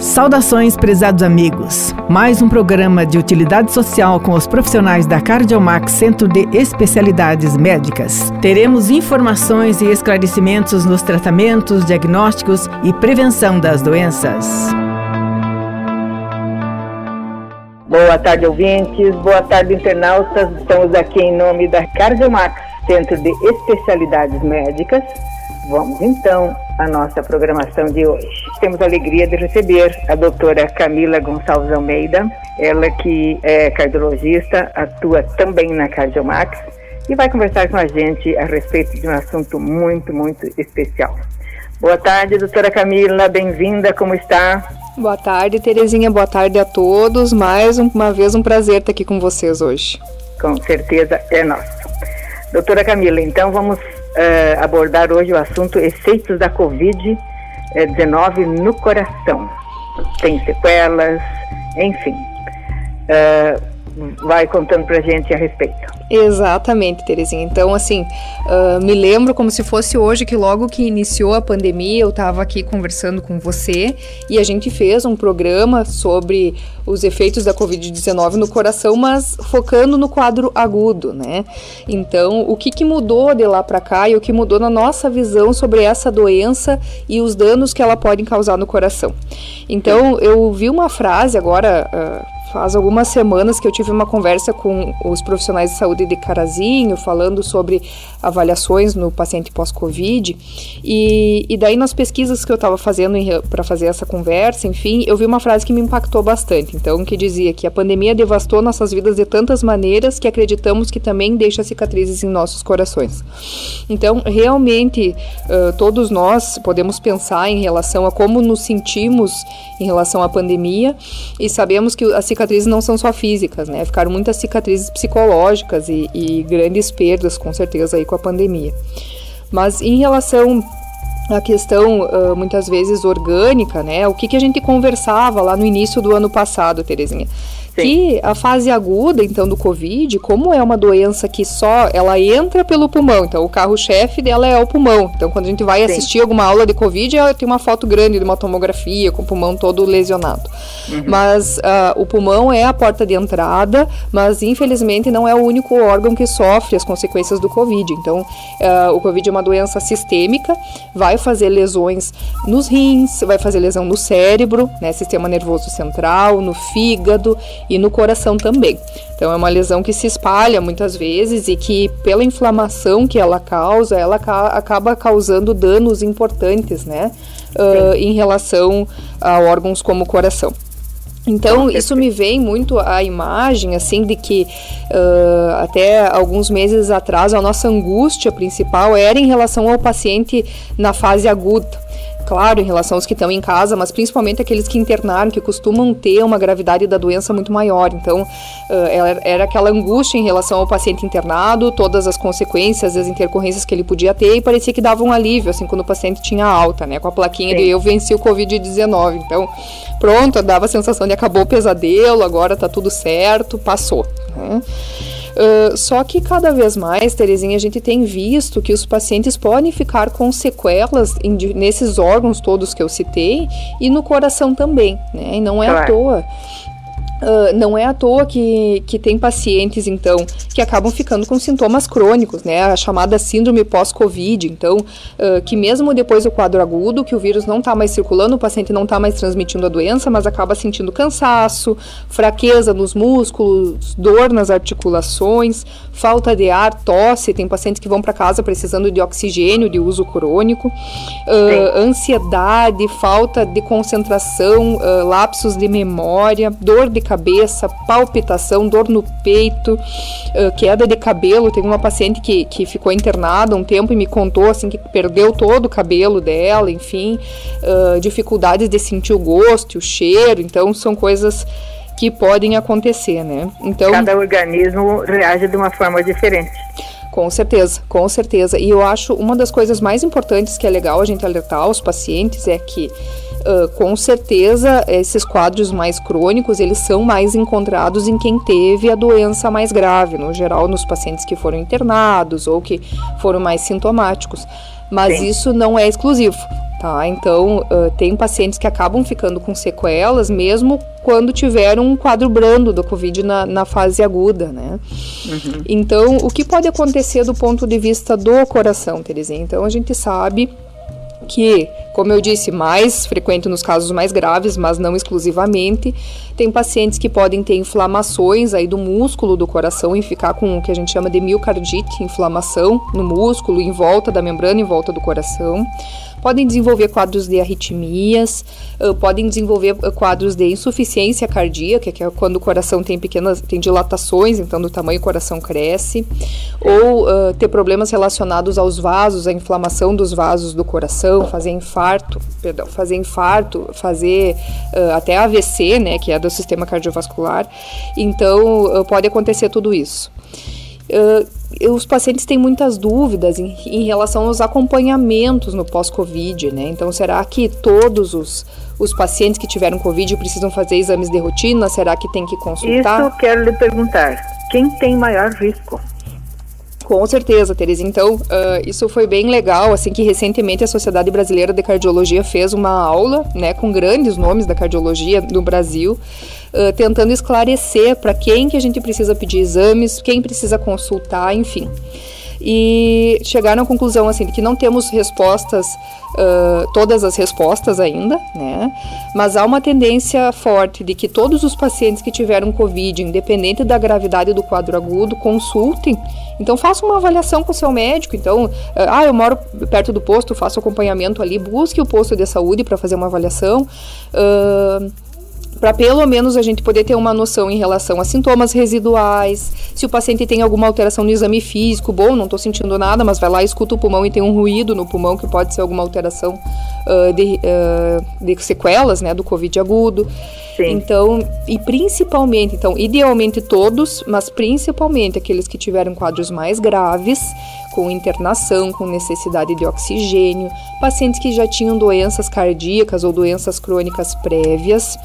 Saudações, prezados amigos. Mais um programa de utilidade social com os profissionais da Cardiomax Centro de Especialidades Médicas. Teremos informações e esclarecimentos nos tratamentos, diagnósticos e prevenção das doenças. Boa tarde, ouvintes. Boa tarde, internautas. Estamos aqui em nome da Cardiomax Centro de Especialidades Médicas Vamos então à nossa programação de hoje. Temos a alegria de receber a doutora Camila Gonçalves Almeida, ela que é cardiologista, atua também na Cardiomax e vai conversar com a gente a respeito de um assunto muito, muito especial. Boa tarde, doutora Camila, bem-vinda, como está? Boa tarde, Terezinha, boa tarde a todos. Mais uma vez um prazer estar aqui com vocês hoje. Com certeza é nosso. Doutora Camila, então vamos uh, abordar hoje o assunto efeitos da Covid-19 no coração. Tem sequelas, enfim. Uh, vai contando pra gente a respeito. Exatamente, Terezinha. Então, assim, uh, me lembro como se fosse hoje que logo que iniciou a pandemia, eu estava aqui conversando com você e a gente fez um programa sobre os efeitos da Covid-19 no coração, mas focando no quadro agudo, né? Então, o que, que mudou de lá para cá e o que mudou na nossa visão sobre essa doença e os danos que ela pode causar no coração. Então, eu vi uma frase agora. Uh, Faz algumas semanas que eu tive uma conversa com os profissionais de saúde de Carazinho, falando sobre avaliações no paciente pós-Covid. E, e daí, nas pesquisas que eu estava fazendo para fazer essa conversa, enfim, eu vi uma frase que me impactou bastante. Então, que dizia que a pandemia devastou nossas vidas de tantas maneiras que acreditamos que também deixa cicatrizes em nossos corações. Então, realmente, uh, todos nós podemos pensar em relação a como nos sentimos em relação à pandemia e sabemos que a cicatrizes não são só físicas, né? Ficaram muitas cicatrizes psicológicas e, e grandes perdas, com certeza, aí com a pandemia. Mas em relação à questão uh, muitas vezes orgânica, né? O que, que a gente conversava lá no início do ano passado, Terezinha? Que a fase aguda, então, do Covid, como é uma doença que só ela entra pelo pulmão, então o carro-chefe dela é o pulmão. Então, quando a gente vai Sim. assistir alguma aula de Covid, tem uma foto grande de uma tomografia com o pulmão todo lesionado. Uhum. Mas uh, o pulmão é a porta de entrada, mas infelizmente não é o único órgão que sofre as consequências do Covid. Então, uh, o Covid é uma doença sistêmica, vai fazer lesões nos rins, vai fazer lesão no cérebro, né, sistema nervoso central, no fígado e no coração também. Então é uma lesão que se espalha muitas vezes e que pela inflamação que ela causa, ela ca acaba causando danos importantes, né, uh, em relação a órgãos como o coração. Então, isso me vem muito a imagem, assim, de que uh, até alguns meses atrás a nossa angústia principal era em relação ao paciente na fase aguda claro, em relação aos que estão em casa, mas principalmente aqueles que internaram, que costumam ter uma gravidade da doença muito maior. Então, uh, era aquela angústia em relação ao paciente internado, todas as consequências, as intercorrências que ele podia ter, e parecia que dava um alívio, assim, quando o paciente tinha alta, né, com a plaquinha Sim. de eu venci o Covid-19. Então, pronto, dava a sensação de acabou o pesadelo, agora tá tudo certo, passou. Né? Uh, só que cada vez mais, Terezinha, a gente tem visto que os pacientes podem ficar com sequelas em, nesses órgãos todos que eu citei e no coração também, né? E não é claro. à toa Uh, não é à toa que, que tem pacientes, então, que acabam ficando com sintomas crônicos, né? A chamada síndrome pós-Covid. Então, uh, que mesmo depois do quadro agudo, que o vírus não está mais circulando, o paciente não está mais transmitindo a doença, mas acaba sentindo cansaço, fraqueza nos músculos, dor nas articulações, falta de ar, tosse. Tem pacientes que vão para casa precisando de oxigênio de uso crônico, uh, ansiedade, falta de concentração, lapsos de memória, dor de cabeça, palpitação, dor no peito, uh, queda de cabelo. Tem uma paciente que, que ficou internada um tempo e me contou assim que perdeu todo o cabelo dela, enfim, uh, dificuldades de sentir o gosto, o cheiro. Então são coisas que podem acontecer, né? Então cada organismo reage de uma forma diferente. Com certeza, com certeza. E eu acho uma das coisas mais importantes que é legal a gente alertar os pacientes é que Uh, com certeza esses quadros mais crônicos eles são mais encontrados em quem teve a doença mais grave, no geral nos pacientes que foram internados ou que foram mais sintomáticos. Mas Sim. isso não é exclusivo. tá? Então, uh, tem pacientes que acabam ficando com sequelas mesmo quando tiveram um quadro brando do Covid na, na fase aguda, né? Uhum. Então, o que pode acontecer do ponto de vista do coração, Terezinha? Então, a gente sabe que, como eu disse, mais frequente nos casos mais graves, mas não exclusivamente, tem pacientes que podem ter inflamações aí do músculo do coração e ficar com o que a gente chama de miocardite, inflamação no músculo, em volta da membrana, em volta do coração. Podem desenvolver quadros de arritmias, podem desenvolver quadros de insuficiência cardíaca, que é quando o coração tem pequenas tem dilatações, então do tamanho o coração cresce, ou uh, ter problemas relacionados aos vasos, a inflamação dos vasos do coração, fazer infarto, perdão, fazer infarto, fazer até AVC, né, que é do sistema cardiovascular. Então pode acontecer tudo isso. Uh, os pacientes têm muitas dúvidas em, em relação aos acompanhamentos no pós-Covid, né? Então, será que todos os, os pacientes que tiveram Covid precisam fazer exames de rotina? Será que tem que consultar? Isso quero lhe perguntar. Quem tem maior risco? Com certeza, Teresa. Então, uh, isso foi bem legal, assim, que recentemente a Sociedade Brasileira de Cardiologia fez uma aula, né, com grandes nomes da cardiologia no Brasil, uh, tentando esclarecer para quem que a gente precisa pedir exames, quem precisa consultar, enfim e chegaram à conclusão assim de que não temos respostas uh, todas as respostas ainda né? Mas há uma tendência forte de que todos os pacientes que tiveram covid independente da gravidade do quadro agudo consultem. Então faça uma avaliação com o seu médico. Então uh, ah eu moro perto do posto faço acompanhamento ali busque o posto de saúde para fazer uma avaliação. Uh, para pelo menos a gente poder ter uma noção em relação a sintomas residuais, se o paciente tem alguma alteração no exame físico, bom, não estou sentindo nada, mas vai lá, escuta o pulmão e tem um ruído no pulmão que pode ser alguma alteração uh, de, uh, de, sequelas, né, do COVID agudo. Sim. Então, e principalmente, então, idealmente todos, mas principalmente aqueles que tiveram quadros mais graves, com internação, com necessidade de oxigênio, pacientes que já tinham doenças cardíacas ou doenças crônicas prévias,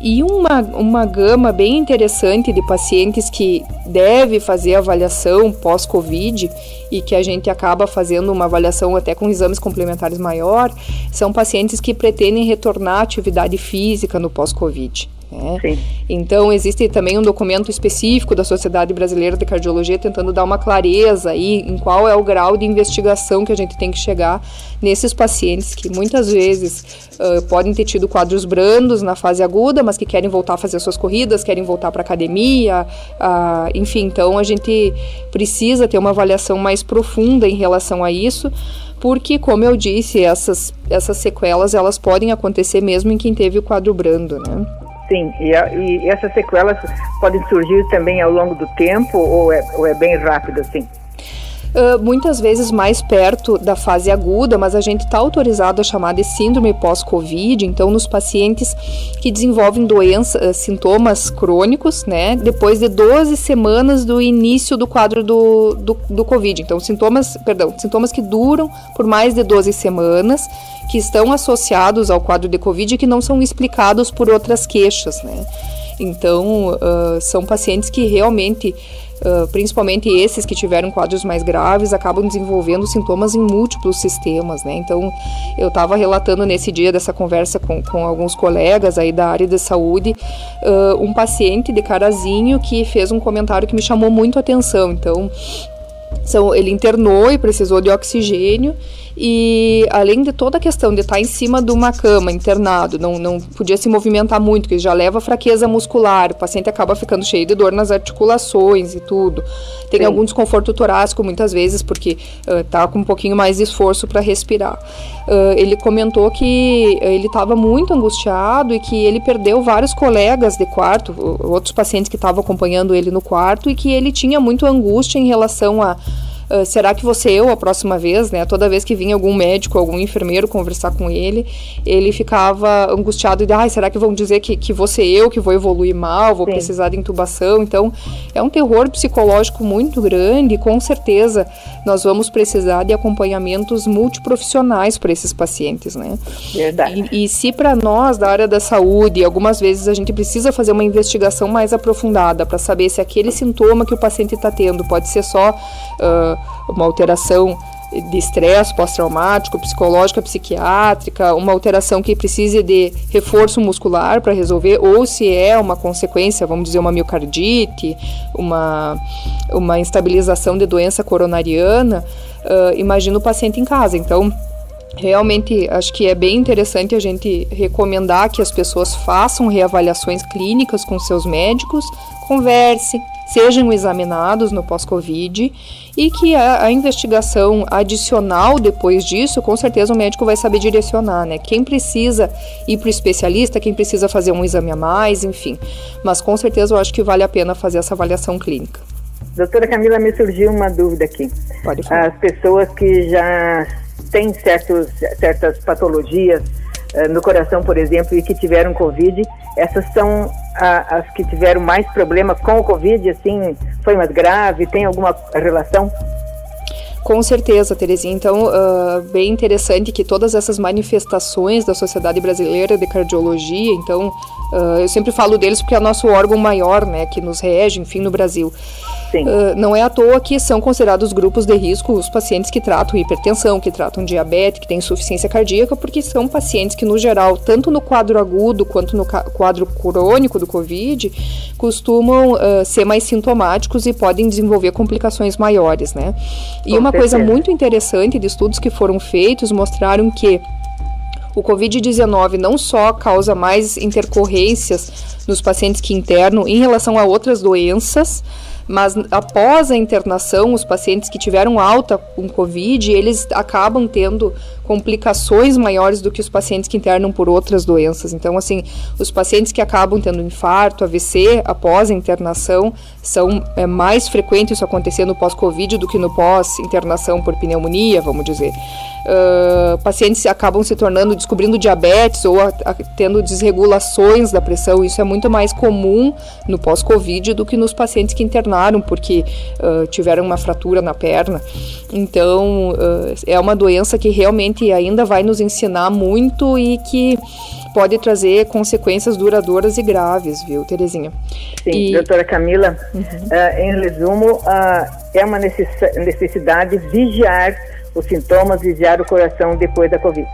e uma, uma gama bem interessante de pacientes que deve fazer avaliação pós-Covid e que a gente acaba fazendo uma avaliação até com exames complementares maior, são pacientes que pretendem retornar à atividade física no pós-Covid. Né? Então, existe também um documento específico da Sociedade Brasileira de Cardiologia tentando dar uma clareza aí em qual é o grau de investigação que a gente tem que chegar nesses pacientes que muitas vezes uh, podem ter tido quadros brandos na fase aguda, mas que querem voltar a fazer suas corridas, querem voltar para academia, uh, enfim. Então, a gente precisa ter uma avaliação mais profunda em relação a isso porque, como eu disse, essas, essas sequelas elas podem acontecer mesmo em quem teve o quadro brando, né? Sim, e, a, e essas sequelas podem surgir também ao longo do tempo ou é, ou é bem rápido assim? Muitas vezes mais perto da fase aguda, mas a gente está autorizado a chamar de síndrome pós-Covid, então nos pacientes que desenvolvem doença, uh, sintomas crônicos, né, depois de 12 semanas do início do quadro do, do, do Covid. Então, sintomas, perdão, sintomas que duram por mais de 12 semanas, que estão associados ao quadro de Covid e que não são explicados por outras queixas, né. Então, uh, são pacientes que realmente Uh, principalmente esses que tiveram quadros mais graves, acabam desenvolvendo sintomas em múltiplos sistemas, né? Então, eu estava relatando nesse dia dessa conversa com, com alguns colegas aí da área de saúde, uh, um paciente de Carazinho que fez um comentário que me chamou muito a atenção. Então, são, ele internou e precisou de oxigênio e além de toda a questão de estar em cima de uma cama, internado, não, não podia se movimentar muito, que já leva fraqueza muscular, o paciente acaba ficando cheio de dor nas articulações e tudo. Tem Sim. algum desconforto torácico muitas vezes, porque está uh, com um pouquinho mais de esforço para respirar. Uh, ele comentou que ele estava muito angustiado e que ele perdeu vários colegas de quarto, outros pacientes que estavam acompanhando ele no quarto, e que ele tinha muito angústia em relação a Uh, será que você eu a próxima vez, né? Toda vez que vinha algum médico, algum enfermeiro conversar com ele, ele ficava angustiado de, ai, será que vão dizer que, que você eu que vou evoluir mal, vou Sim. precisar de intubação? Então, é um terror psicológico muito grande e com certeza nós vamos precisar de acompanhamentos multiprofissionais para esses pacientes, né? Verdade. E, e se para nós da área da saúde, algumas vezes a gente precisa fazer uma investigação mais aprofundada para saber se aquele sintoma que o paciente está tendo pode ser só uh, uma alteração de estresse pós-traumático, psicológica, psiquiátrica, uma alteração que precise de reforço muscular para resolver, ou se é uma consequência, vamos dizer, uma miocardite, uma, uma instabilização de doença coronariana, uh, imagina o paciente em casa. Então, realmente acho que é bem interessante a gente recomendar que as pessoas façam reavaliações clínicas com seus médicos, converse, sejam examinados no pós-Covid e que a, a, investigação adicional depois disso, com certeza o médico vai saber direcionar, né? Quem precisa ir para o especialista, quem precisa fazer um exame a mais, enfim. Mas com certeza eu acho que vale a pena fazer essa avaliação clínica. Doutora Camila, me surgiu uma dúvida aqui. Pode falar. As pessoas que já têm certos, certas patologias uh, no coração, por exemplo, e que tiveram Covid, essas são a, as que tiveram mais problema com o Covid, assim, foi mais grave, tem alguma relação? Com certeza, Terezinha. Então, uh, bem interessante que todas essas manifestações da Sociedade Brasileira de Cardiologia, então, uh, eu sempre falo deles porque é o nosso órgão maior, né, que nos rege, enfim, no Brasil. Uh, não é à toa que são considerados grupos de risco os pacientes que tratam hipertensão, que tratam diabetes, que têm insuficiência cardíaca, porque são pacientes que, no geral, tanto no quadro agudo quanto no quadro crônico do Covid, costumam uh, ser mais sintomáticos e podem desenvolver complicações maiores, né? E Com uma coisa muito interessante de estudos que foram feitos mostraram que o Covid-19 não só causa mais intercorrências nos pacientes que internam em relação a outras doenças, mas após a internação, os pacientes que tiveram alta com Covid, eles acabam tendo complicações maiores do que os pacientes que internam por outras doenças. Então, assim, os pacientes que acabam tendo infarto, AVC após a internação, são é, mais frequente isso acontecer no pós-Covid do que no pós-internação por pneumonia, vamos dizer. Uh, pacientes acabam se tornando, descobrindo diabetes ou a, a, tendo desregulações da pressão. Isso é muito mais comum no pós-Covid do que nos pacientes que internaram porque uh, tiveram uma fratura na perna. Então, uh, é uma doença que realmente ainda vai nos ensinar muito e que pode trazer consequências duradouras e graves, viu, Terezinha? Sim, e... doutora Camila, uhum. uh, em resumo, uh, é uma necessidade vigiar os sintomas, vigiar o coração depois da Covid.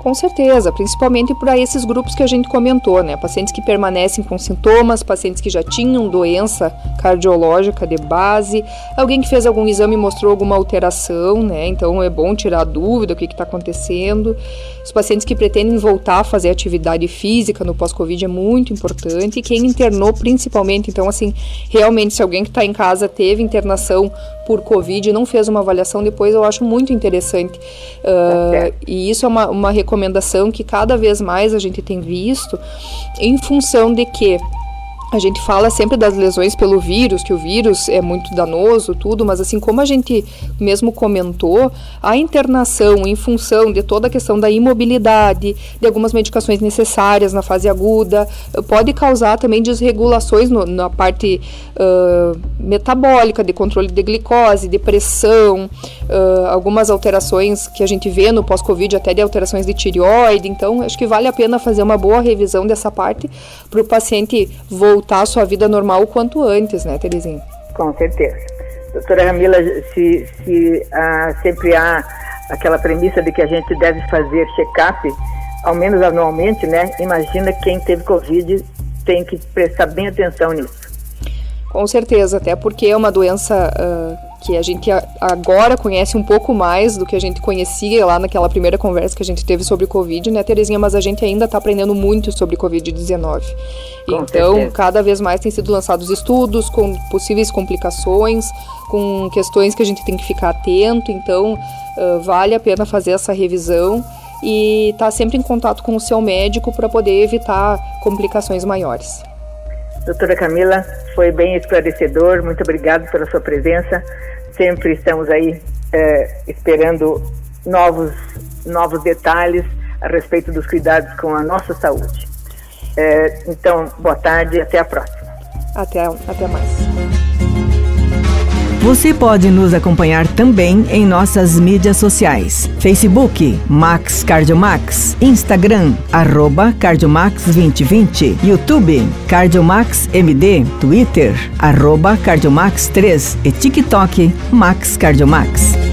Com certeza, principalmente para esses grupos que a gente comentou, né? Pacientes que permanecem com sintomas, pacientes que já tinham doença cardiológica de base, alguém que fez algum exame e mostrou alguma alteração, né? Então é bom tirar a dúvida o que está acontecendo. Os pacientes que pretendem voltar a fazer atividade física no pós-Covid é muito importante. E quem internou principalmente, então assim, realmente se alguém que está em casa teve internação por Covid não fez uma avaliação depois, eu acho muito interessante. Uh, e isso é uma, uma recomendação que cada vez mais a gente tem visto em função de que a gente fala sempre das lesões pelo vírus, que o vírus é muito danoso, tudo, mas assim como a gente mesmo comentou, a internação em função de toda a questão da imobilidade, de algumas medicações necessárias na fase aguda, pode causar também desregulações no, na parte uh, metabólica, de controle de glicose, de pressão, uh, algumas alterações que a gente vê no pós-Covid, até de alterações de tireoide. Então, acho que vale a pena fazer uma boa revisão dessa parte para o paciente voltar voltar à sua vida normal o quanto antes, né, Terezinha? Com certeza. Doutora Ramila, se, se ah, sempre há aquela premissa de que a gente deve fazer check-up, ao menos anualmente, né? Imagina quem teve Covid tem que prestar bem atenção nisso. Com certeza, até porque é uma doença uh, que a gente agora conhece um pouco mais do que a gente conhecia lá naquela primeira conversa que a gente teve sobre o Covid, né, Terezinha? Mas a gente ainda está aprendendo muito sobre Covid-19. Então, certeza. cada vez mais tem sido lançados estudos com possíveis complicações, com questões que a gente tem que ficar atento. Então, uh, vale a pena fazer essa revisão e estar tá sempre em contato com o seu médico para poder evitar complicações maiores. Doutora Camila, foi bem esclarecedor, muito obrigado pela sua presença. Sempre estamos aí é, esperando novos, novos detalhes a respeito dos cuidados com a nossa saúde. É, então, boa tarde até a próxima. Até, até mais. Você pode nos acompanhar também em nossas mídias sociais: Facebook Max Cardiomax, Instagram arroba Cardiomax 2020, YouTube Cardiomax MD, Twitter arroba Cardiomax 3 e TikTok Max Cardiomax.